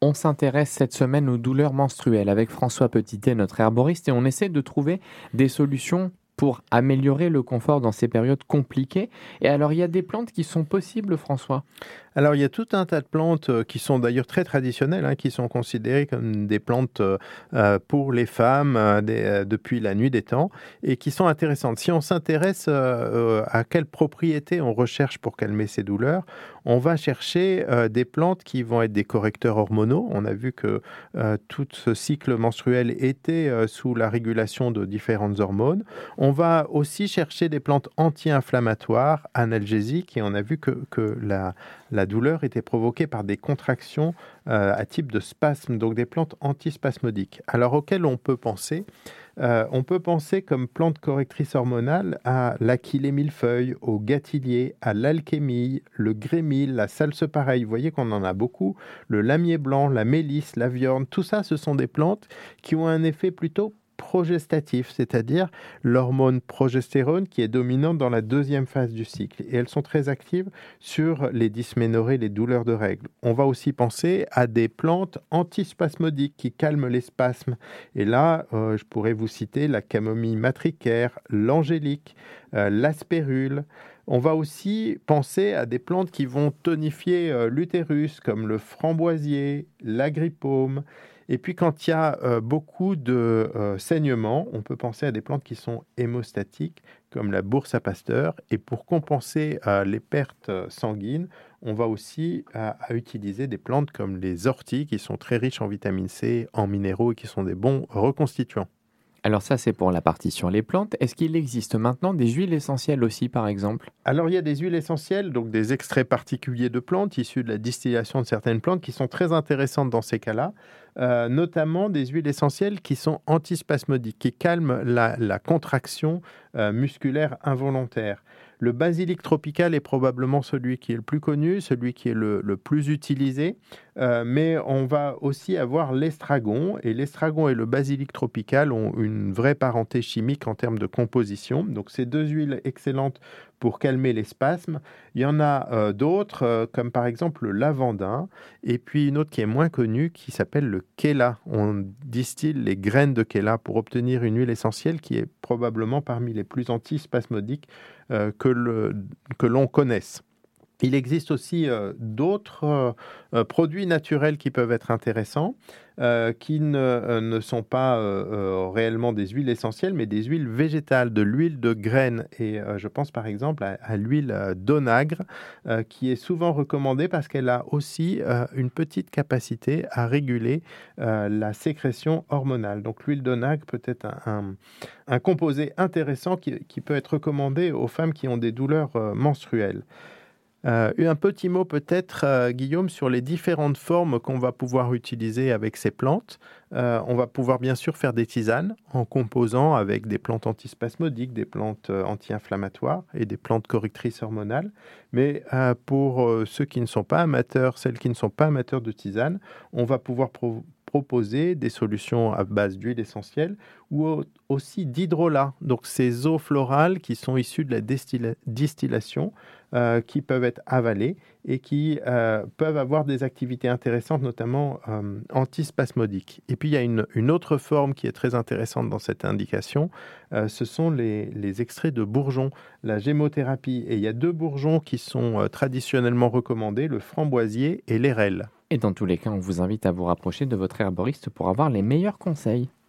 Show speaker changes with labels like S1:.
S1: On s'intéresse cette semaine aux douleurs menstruelles avec François Petitet, notre herboriste, et on essaie de trouver des solutions pour améliorer le confort dans ces périodes compliquées. Et alors, il y a des plantes qui sont possibles, François?
S2: Alors il y a tout un tas de plantes euh, qui sont d'ailleurs très traditionnelles, hein, qui sont considérées comme des plantes euh, euh, pour les femmes depuis la nuit des temps et qui sont intéressantes. Si on s'intéresse à quelles propriétés on recherche pour calmer ces douleurs, on va chercher des plantes qui vont être des correcteurs hormonaux. On a vu que tout ce cycle menstruel était sous la régulation de différentes hormones. On va aussi chercher des plantes anti-inflammatoires, analgésiques, et on a vu que, que la, douleur était provoquée par des contractions euh, à type de spasme, donc des plantes antispasmodiques. Alors auxquelles on peut penser euh, On peut penser comme plante correctrice hormonale à l'achillée millefeuille, au gâtillier, à l'alchémille, le grémil, la salse pareille. Vous voyez qu'on en a beaucoup. Le lamier blanc, la mélisse, la viorne, tout ça, ce sont des plantes qui ont un effet plutôt progestatif, c'est-à-dire l'hormone progestérone qui est dominante dans la deuxième phase du cycle. Et elles sont très actives sur les dysménorrhées, les douleurs de règles. On va aussi penser à des plantes antispasmodiques qui calment les spasmes. Et là, euh, je pourrais vous citer la camomille matricaire, l'angélique, euh, l'aspérule. On va aussi penser à des plantes qui vont tonifier euh, l'utérus, comme le framboisier, l'agrippaume. Et puis quand il y a euh, beaucoup de euh, saignements, on peut penser à des plantes qui sont hémostatiques, comme la bourse à pasteur. Et pour compenser euh, les pertes sanguines, on va aussi utiliser des plantes comme les orties, qui sont très riches en vitamine C, en minéraux et qui sont des bons reconstituants.
S1: Alors ça, c'est pour la partie sur les plantes. Est-ce qu'il existe maintenant des huiles essentielles aussi, par exemple?
S2: Alors il y a des huiles essentielles, donc des extraits particuliers de plantes issus de la distillation de certaines plantes qui sont très intéressantes dans ces cas-là. Euh, notamment des huiles essentielles qui sont antispasmodiques, qui calment la, contraction euh, musculaire involontaire. Le basilic tropical est probablement celui qui est le plus connu, celui qui est le, plus utilisé, euh, mais on va aussi avoir l'estragon, et l'estragon et le basilic tropical ont une vraie parenté chimique en termes de composition. Donc ces deux huiles excellentes pour calmer les spasmes. Il y en a euh, d'autres, euh, comme par exemple le lavandin, et puis une autre qui est moins connue, qui s'appelle le kéla. On distille les graines de kéla pour obtenir une huile essentielle qui est probablement parmi les plus antispasmodiques que l'on connaisse. Il existe aussi euh, d'autres euh, euh, produits naturels qui peuvent être intéressants, qui ne, sont pas réellement des huiles essentielles, mais des huiles végétales, de l'huile de graines. Et je pense par exemple à, l'huile d'onagre, qui est souvent recommandée parce qu'elle a aussi une petite capacité à réguler la sécrétion hormonale. Donc l'huile d'onagre peut être un, composé intéressant qui, peut être recommandé aux femmes qui ont des douleurs menstruelles. Euh, un petit mot peut-être, euh, Guillaume, sur les différentes formes qu'on va pouvoir utiliser avec ces plantes. Euh, on va pouvoir bien sûr faire des tisanes en composant avec des plantes antispasmodiques, des plantes anti-inflammatoires et des plantes correctrices hormonales. Mais pour ceux qui ne sont pas amateurs, celles qui ne sont pas amateurs de tisanes, on va pouvoir proposer des solutions à base d'huile essentielle ou aussi d'hydrolat. Donc ces eaux florales qui sont issues de la distillation, euh, qui peuvent être avalées et qui euh, peuvent avoir des activités intéressantes, notamment euh, antispasmodiques. Et puis il y a une, autre forme qui est très intéressante dans cette indication, ce sont les, extraits de bourgeons, la gémothérapie. Et il y a deux bourgeons qui sont traditionnellement recommandés, le framboisier et l'érel.
S1: Et dans tous les cas, on vous invite à vous rapprocher de votre herboriste pour avoir les meilleurs conseils.